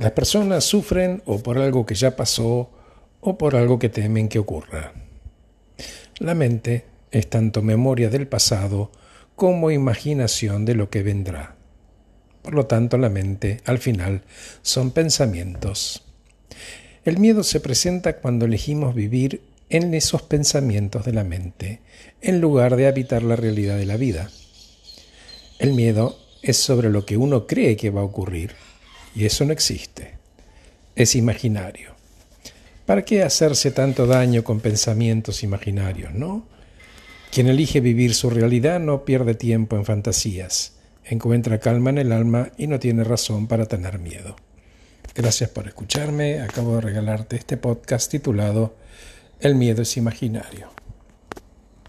Las personas sufren o por algo que ya pasó o por algo que temen que ocurra. La mente es tanto memoria del pasado como imaginación de lo que vendrá. Por lo tanto, la mente, al final, son pensamientos. El miedo se presenta cuando elegimos vivir en esos pensamientos de la mente, en lugar de habitar la realidad de la vida. El miedo es sobre lo que uno cree que va a ocurrir, y eso no existe. Es imaginario. ¿Para qué hacerse tanto daño con pensamientos imaginarios, no? Quien elige vivir su realidad no pierde tiempo en fantasías, encuentra calma en el alma y no tiene razón para tener miedo. Gracias por escucharme. Acabo de regalarte este podcast titulado El miedo es imaginario.